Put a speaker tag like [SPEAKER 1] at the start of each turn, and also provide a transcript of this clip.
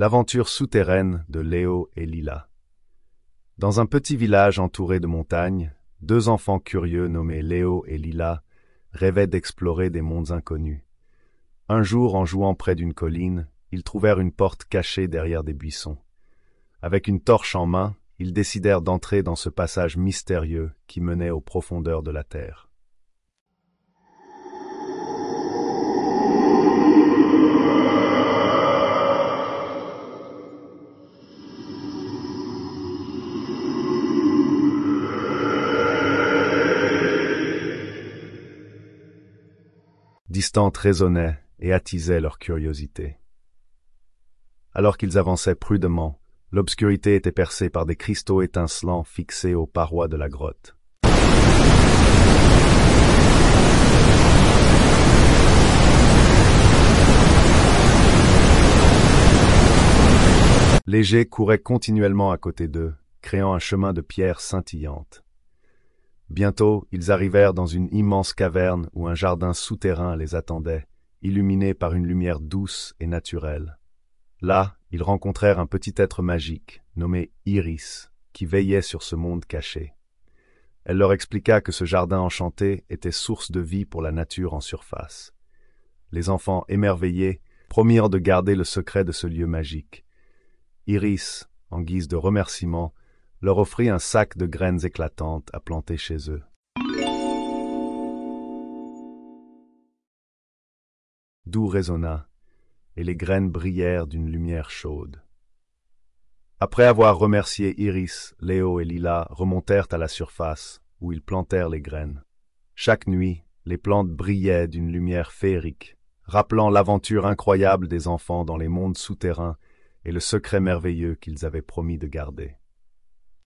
[SPEAKER 1] L'aventure souterraine de Léo et Lila. Dans un petit village entouré de montagnes, deux enfants curieux nommés Léo et Lila rêvaient d'explorer des mondes inconnus. Un jour, en jouant près d'une colline, ils trouvèrent une porte cachée derrière des buissons. Avec une torche en main, ils décidèrent d'entrer dans ce passage mystérieux qui menait aux profondeurs de la terre. Distante résonnait et attisait leur curiosité. Alors qu'ils avançaient prudemment, l'obscurité était percée par des cristaux étincelants fixés aux parois de la grotte. Les jets couraient continuellement à côté d'eux, créant un chemin de pierre scintillante. Bientôt, ils arrivèrent dans une immense caverne où un jardin souterrain les attendait, illuminé par une lumière douce et naturelle. Là, ils rencontrèrent un petit être magique, nommé Iris, qui veillait sur ce monde caché. Elle leur expliqua que ce jardin enchanté était source de vie pour la nature en surface. Les enfants, émerveillés, promirent de garder le secret de ce lieu magique. Iris, en guise de remerciement, leur offrit un sac de graines éclatantes à planter chez eux. D'où résonna, et les graines brillèrent d'une lumière chaude. Après avoir remercié Iris, Léo et Lila remontèrent à la surface, où ils plantèrent les graines. Chaque nuit, les plantes brillaient d'une lumière féerique, rappelant l'aventure incroyable des enfants dans les mondes souterrains et le secret merveilleux qu'ils avaient promis de garder.